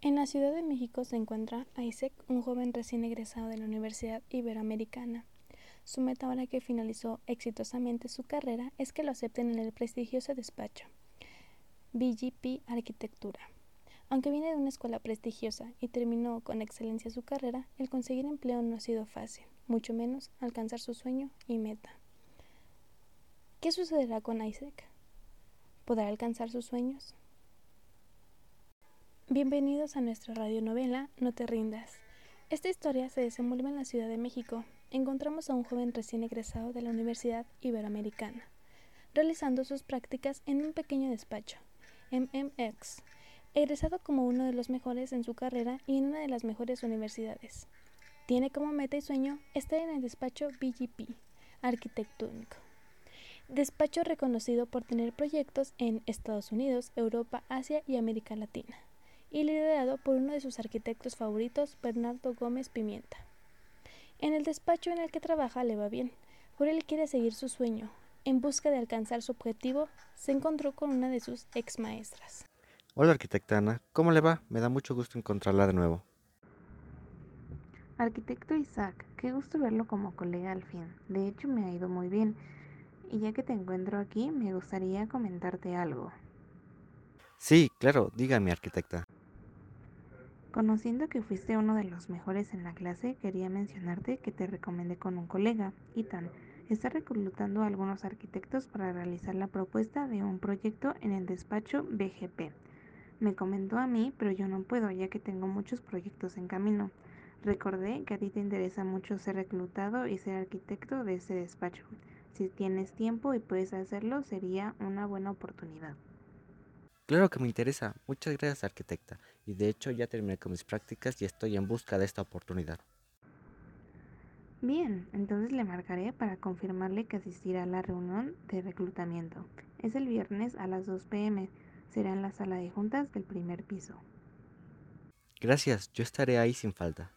En la Ciudad de México se encuentra Isaac, un joven recién egresado de la Universidad Iberoamericana. Su meta ahora que finalizó exitosamente su carrera es que lo acepten en el prestigioso despacho BGP Arquitectura. Aunque viene de una escuela prestigiosa y terminó con excelencia su carrera, el conseguir empleo no ha sido fácil, mucho menos alcanzar su sueño y meta. ¿Qué sucederá con Isaac? ¿Podrá alcanzar sus sueños? Bienvenidos a nuestra radionovela No te rindas. Esta historia se desenvuelve en la Ciudad de México. Encontramos a un joven recién egresado de la Universidad Iberoamericana, realizando sus prácticas en un pequeño despacho, MMX, egresado como uno de los mejores en su carrera y en una de las mejores universidades. Tiene como meta y sueño estar en el despacho BGP, arquitectónico. Despacho reconocido por tener proyectos en Estados Unidos, Europa, Asia y América Latina y liderado por uno de sus arquitectos favoritos, Bernardo Gómez Pimienta. En el despacho en el que trabaja le va bien, por él quiere seguir su sueño. En busca de alcanzar su objetivo, se encontró con una de sus ex maestras. Hola arquitecta Ana, ¿cómo le va? Me da mucho gusto encontrarla de nuevo. Arquitecto Isaac, qué gusto verlo como colega al fin. De hecho, me ha ido muy bien. Y ya que te encuentro aquí, me gustaría comentarte algo. Sí, claro, dígame arquitecta. Conociendo que fuiste uno de los mejores en la clase, quería mencionarte que te recomendé con un colega, Ethan. Está reclutando a algunos arquitectos para realizar la propuesta de un proyecto en el despacho BGP. Me comentó a mí, pero yo no puedo ya que tengo muchos proyectos en camino. Recordé que a ti te interesa mucho ser reclutado y ser arquitecto de ese despacho. Si tienes tiempo y puedes hacerlo, sería una buena oportunidad. Claro que me interesa. Muchas gracias, arquitecta. Y de hecho ya terminé con mis prácticas y estoy en busca de esta oportunidad. Bien, entonces le marcaré para confirmarle que asistirá a la reunión de reclutamiento. Es el viernes a las 2 pm. Será en la sala de juntas del primer piso. Gracias, yo estaré ahí sin falta.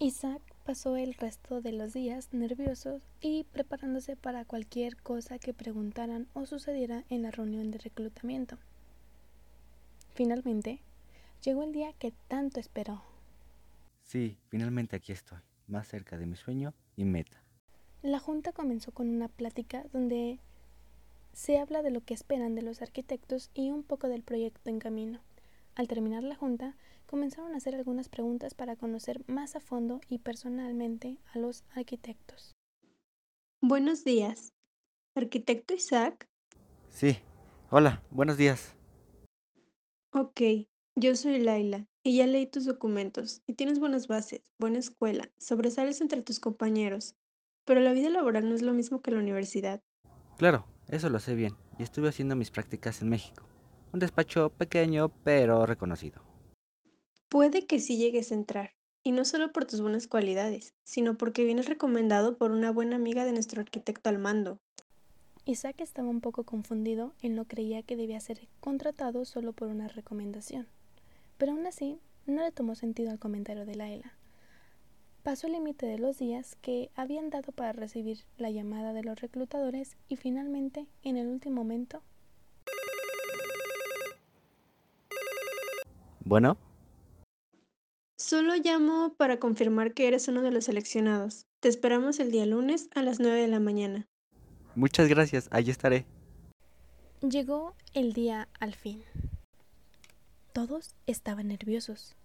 Isaac pasó el resto de los días nerviosos y preparándose para cualquier cosa que preguntaran o sucediera en la reunión de reclutamiento. Finalmente, llegó el día que tanto esperó. Sí, finalmente aquí estoy, más cerca de mi sueño y meta. La junta comenzó con una plática donde se habla de lo que esperan de los arquitectos y un poco del proyecto en camino. Al terminar la junta, comenzaron a hacer algunas preguntas para conocer más a fondo y personalmente a los arquitectos. Buenos días. ¿Arquitecto Isaac? Sí. Hola, buenos días. Ok, yo soy Laila y ya leí tus documentos y tienes buenas bases, buena escuela, sobresales entre tus compañeros, pero la vida laboral no es lo mismo que la universidad. Claro, eso lo sé bien y estuve haciendo mis prácticas en México. Un despacho pequeño pero reconocido. Puede que sí llegues a entrar, y no solo por tus buenas cualidades, sino porque vienes recomendado por una buena amiga de nuestro arquitecto al mando. Isaac estaba un poco confundido y no creía que debía ser contratado solo por una recomendación. Pero aún así, no le tomó sentido al comentario de Laila. Pasó el límite de los días que habían dado para recibir la llamada de los reclutadores y finalmente, en el último momento... Bueno. Solo llamo para confirmar que eres uno de los seleccionados. Te esperamos el día lunes a las 9 de la mañana. Muchas gracias, ahí estaré. Llegó el día al fin. Todos estaban nerviosos.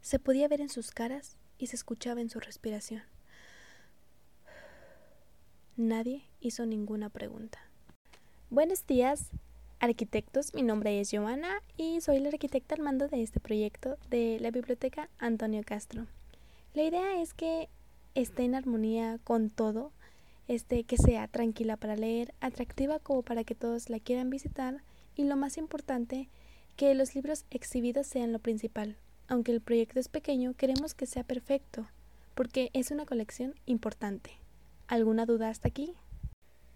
Se podía ver en sus caras y se escuchaba en su respiración. Nadie hizo ninguna pregunta. Buenos días, arquitectos. Mi nombre es Joana y soy la arquitecta al mando de este proyecto de la Biblioteca Antonio Castro. La idea es que esté en armonía con todo este, que sea tranquila para leer, atractiva como para que todos la quieran visitar y lo más importante, que los libros exhibidos sean lo principal. Aunque el proyecto es pequeño, queremos que sea perfecto, porque es una colección importante. ¿Alguna duda hasta aquí?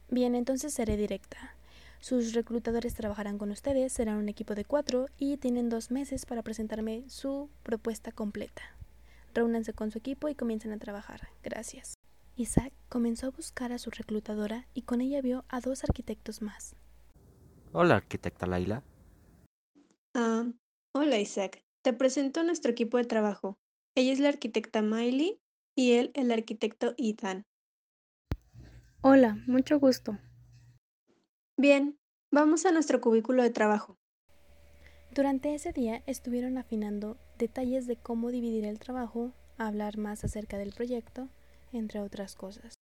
Bien, entonces seré directa. Sus reclutadores trabajarán con ustedes, serán un equipo de cuatro y tienen dos meses para presentarme su propuesta completa. Reúnanse con su equipo y comiencen a trabajar. Gracias. Isaac comenzó a buscar a su reclutadora y con ella vio a dos arquitectos más. Hola, arquitecta Laila. Ah, Hola Isaac, te presento a nuestro equipo de trabajo. Ella es la arquitecta Miley y él el arquitecto Ethan. Hola, mucho gusto. Bien, vamos a nuestro cubículo de trabajo. Durante ese día estuvieron afinando detalles de cómo dividir el trabajo, hablar más acerca del proyecto, entre otras cosas.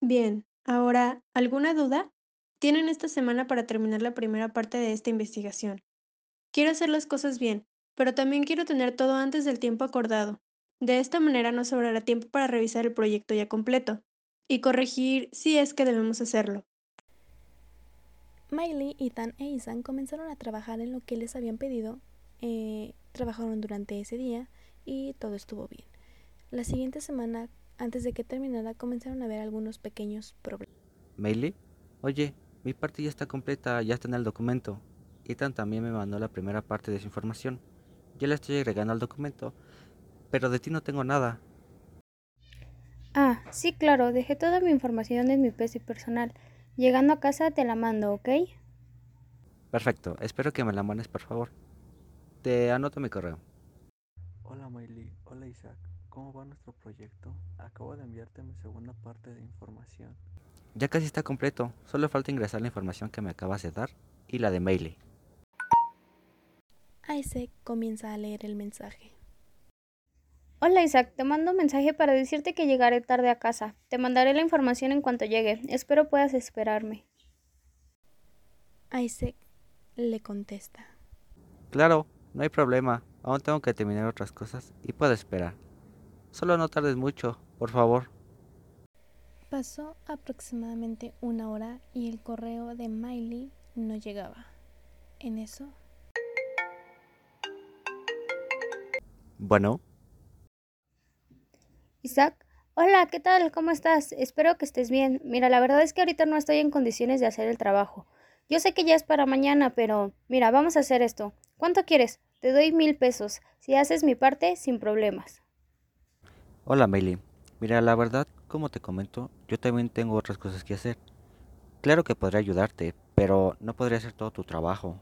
Bien, ahora, ¿alguna duda? Tienen esta semana para terminar la primera parte de esta investigación. Quiero hacer las cosas bien, pero también quiero tener todo antes del tiempo acordado. De esta manera nos sobrará tiempo para revisar el proyecto ya completo y corregir si es que debemos hacerlo. Miley, Ethan e Isan comenzaron a trabajar en lo que les habían pedido. Eh, trabajaron durante ese día y todo estuvo bien. La siguiente semana, antes de que terminara, comenzaron a ver algunos pequeños problemas. Miley, oye, mi parte ya está completa, ya está en el documento. Ethan también me mandó la primera parte de su información. Ya la estoy agregando al documento, pero de ti no tengo nada. Ah, sí, claro, dejé toda mi información en mi PC personal. Llegando a casa te la mando, ¿ok? Perfecto, espero que me la mandes por favor. Te anoto mi correo. Hola Miley, hola Isaac, ¿cómo va nuestro proyecto? Acabo de enviarte mi segunda parte de información. Ya casi está completo, solo falta ingresar la información que me acabas de dar y la de Miley. Isaac comienza a leer el mensaje. Hola Isaac, te mando un mensaje para decirte que llegaré tarde a casa. Te mandaré la información en cuanto llegue. Espero puedas esperarme. Isaac le contesta. Claro, no hay problema. Aún tengo que terminar otras cosas y puedo esperar. Solo no tardes mucho, por favor. Pasó aproximadamente una hora y el correo de Miley no llegaba. En eso... Bueno, Isaac, hola, ¿qué tal? ¿Cómo estás? Espero que estés bien. Mira, la verdad es que ahorita no estoy en condiciones de hacer el trabajo. Yo sé que ya es para mañana, pero mira, vamos a hacer esto. ¿Cuánto quieres? Te doy mil pesos. Si haces mi parte, sin problemas. Hola Miley. Mira, la verdad, como te comento, yo también tengo otras cosas que hacer. Claro que podré ayudarte, pero no podré hacer todo tu trabajo.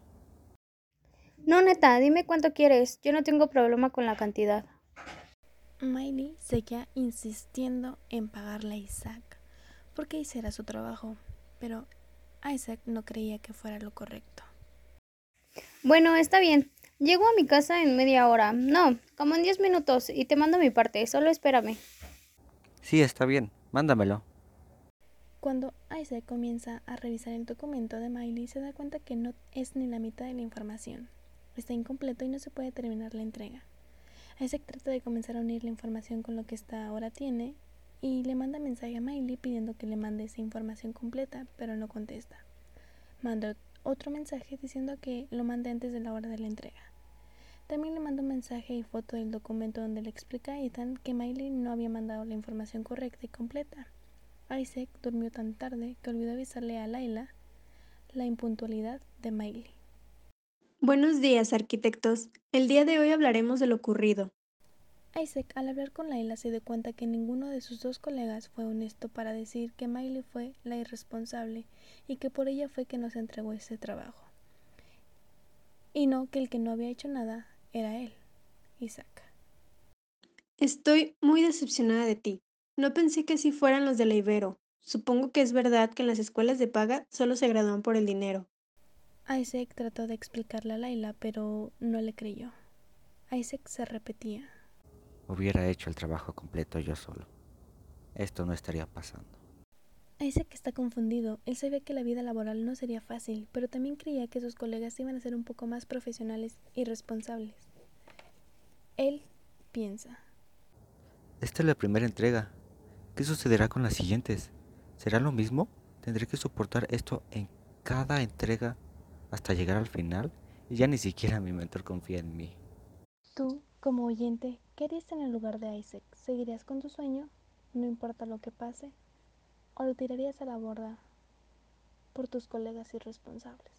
No, neta, dime cuánto quieres. Yo no tengo problema con la cantidad. Miley seguía insistiendo en pagarle a Isaac porque ese era su trabajo, pero Isaac no creía que fuera lo correcto. Bueno, está bien. Llego a mi casa en media hora. No, como en diez minutos y te mando mi parte. Solo espérame. Sí, está bien, mándamelo. Cuando Isaac comienza a revisar el documento de Miley, se da cuenta que no es ni la mitad de la información. Está incompleto y no se puede terminar la entrega. Isaac trata de comenzar a unir la información con lo que esta ahora tiene y le manda mensaje a Miley pidiendo que le mande esa información completa, pero no contesta. Manda otro mensaje diciendo que lo mande antes de la hora de la entrega. También le manda un mensaje y foto del documento donde le explica a Ethan que Miley no había mandado la información correcta y completa. Isaac durmió tan tarde que olvidó avisarle a Laila la impuntualidad de Miley. Buenos días, arquitectos. El día de hoy hablaremos de lo ocurrido. Isaac, al hablar con Laila, se dio cuenta que ninguno de sus dos colegas fue honesto para decir que Miley fue la irresponsable y que por ella fue que nos entregó ese trabajo. Y no que el que no había hecho nada era él, Isaac. Estoy muy decepcionada de ti. No pensé que así fueran los de la Ibero. Supongo que es verdad que en las escuelas de paga solo se gradúan por el dinero. Isaac trató de explicarle a Laila, pero no le creyó. Isaac se repetía. Hubiera hecho el trabajo completo yo solo. Esto no estaría pasando. Isaac está confundido. Él sabía que la vida laboral no sería fácil, pero también creía que sus colegas iban a ser un poco más profesionales y responsables. Él piensa. Esta es la primera entrega. ¿Qué sucederá con las siguientes? ¿Será lo mismo? ¿Tendré que soportar esto en cada entrega hasta llegar al final? Y ya ni siquiera mi mentor confía en mí. Tú, como oyente, ¿qué harías en el lugar de Isaac? ¿Seguirías con tu sueño? No importa lo que pase. ¿O lo tirarías a la borda por tus colegas irresponsables?